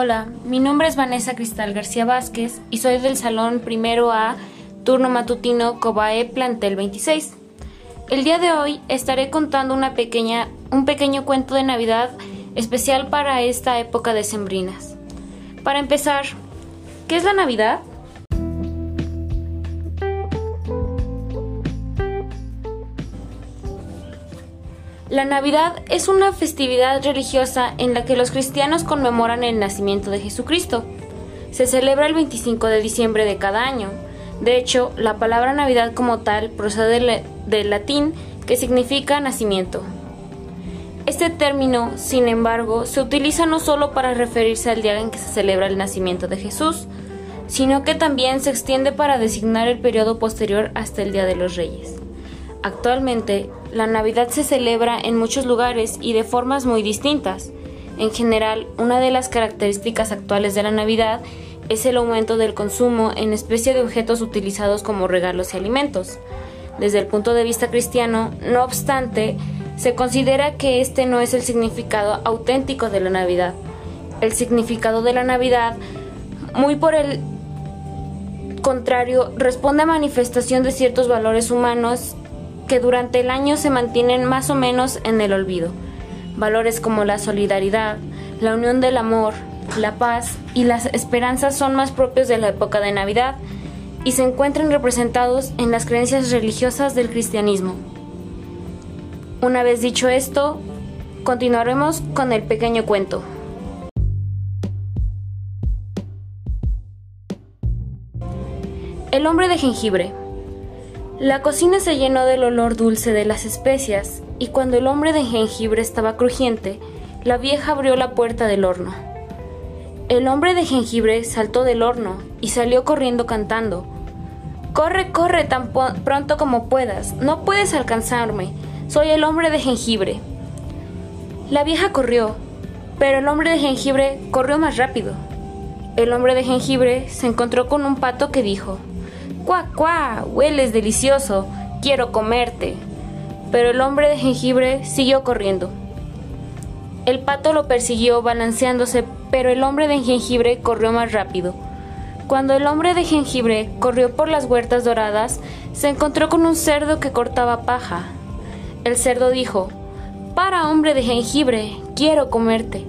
Hola, mi nombre es Vanessa Cristal García Vázquez y soy del Salón Primero A, turno matutino Cobae Plantel 26. El día de hoy estaré contando una pequeña, un pequeño cuento de Navidad especial para esta época de sembrinas. Para empezar, ¿qué es la Navidad? La Navidad es una festividad religiosa en la que los cristianos conmemoran el nacimiento de Jesucristo. Se celebra el 25 de diciembre de cada año. De hecho, la palabra Navidad como tal procede del latín que significa nacimiento. Este término, sin embargo, se utiliza no solo para referirse al día en que se celebra el nacimiento de Jesús, sino que también se extiende para designar el periodo posterior hasta el Día de los Reyes. Actualmente, la Navidad se celebra en muchos lugares y de formas muy distintas. En general, una de las características actuales de la Navidad es el aumento del consumo en especie de objetos utilizados como regalos y alimentos. Desde el punto de vista cristiano, no obstante, se considera que este no es el significado auténtico de la Navidad. El significado de la Navidad, muy por el contrario, responde a manifestación de ciertos valores humanos que durante el año se mantienen más o menos en el olvido. Valores como la solidaridad, la unión del amor, la paz y las esperanzas son más propios de la época de Navidad y se encuentran representados en las creencias religiosas del cristianismo. Una vez dicho esto, continuaremos con el pequeño cuento. El hombre de jengibre. La cocina se llenó del olor dulce de las especias, y cuando el hombre de jengibre estaba crujiente, la vieja abrió la puerta del horno. El hombre de jengibre saltó del horno y salió corriendo cantando. Corre, corre tan pronto como puedas, no puedes alcanzarme, soy el hombre de jengibre. La vieja corrió, pero el hombre de jengibre corrió más rápido. El hombre de jengibre se encontró con un pato que dijo, ¡Cuá, cuá! Hueles delicioso. Quiero comerte. Pero el hombre de jengibre siguió corriendo. El pato lo persiguió balanceándose, pero el hombre de jengibre corrió más rápido. Cuando el hombre de jengibre corrió por las huertas doradas, se encontró con un cerdo que cortaba paja. El cerdo dijo, Para, hombre de jengibre, quiero comerte.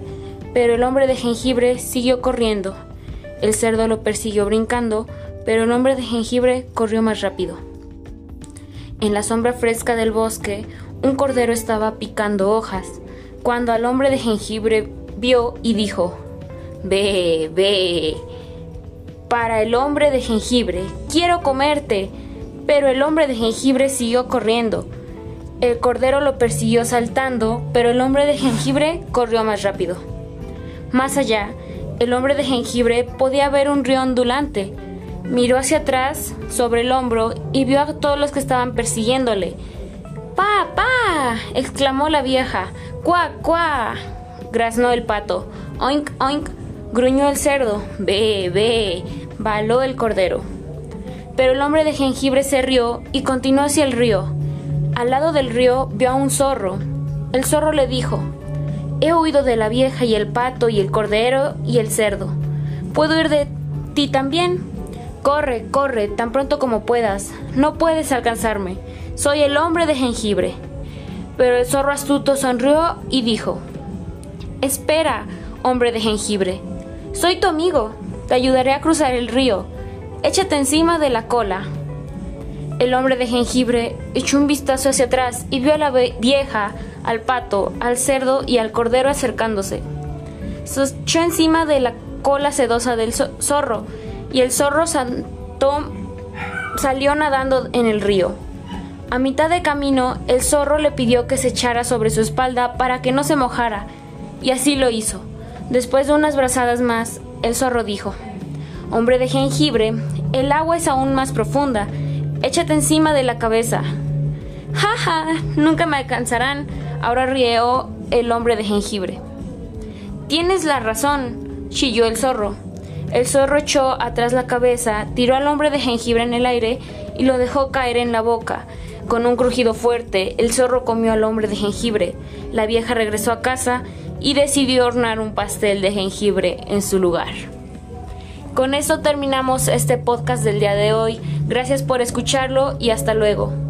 Pero el hombre de jengibre siguió corriendo. El cerdo lo persiguió brincando, pero el hombre de jengibre corrió más rápido. En la sombra fresca del bosque, un cordero estaba picando hojas, cuando al hombre de jengibre vio y dijo, Ve, ve. Para el hombre de jengibre, quiero comerte. Pero el hombre de jengibre siguió corriendo. El cordero lo persiguió saltando, pero el hombre de jengibre corrió más rápido. Más allá, el hombre de jengibre podía ver un río ondulante, Miró hacia atrás, sobre el hombro, y vio a todos los que estaban persiguiéndole. ¡Pa, pa! exclamó la vieja. ¡Cuá, cuá! graznó el pato. Oink, oink, gruñó el cerdo. Ve, ve, baló el cordero. Pero el hombre de jengibre se rió y continuó hacia el río. Al lado del río vio a un zorro. El zorro le dijo, He huido de la vieja y el pato y el cordero y el cerdo. ¿Puedo ir de ti también? Corre, corre, tan pronto como puedas. No puedes alcanzarme. Soy el hombre de jengibre. Pero el zorro astuto sonrió y dijo, Espera, hombre de jengibre. Soy tu amigo. Te ayudaré a cruzar el río. Échate encima de la cola. El hombre de jengibre echó un vistazo hacia atrás y vio a la vieja, al pato, al cerdo y al cordero acercándose. Se echó encima de la cola sedosa del zorro y el zorro salió nadando en el río. A mitad de camino, el zorro le pidió que se echara sobre su espalda para que no se mojara, y así lo hizo. Después de unas brazadas más, el zorro dijo, Hombre de jengibre, el agua es aún más profunda, échate encima de la cabeza. ¡Ja, ja! Nunca me alcanzarán, ahora rió el hombre de jengibre. Tienes la razón, chilló el zorro. El zorro echó atrás la cabeza, tiró al hombre de jengibre en el aire y lo dejó caer en la boca. Con un crujido fuerte, el zorro comió al hombre de jengibre. La vieja regresó a casa y decidió hornear un pastel de jengibre en su lugar. Con esto terminamos este podcast del día de hoy. Gracias por escucharlo y hasta luego.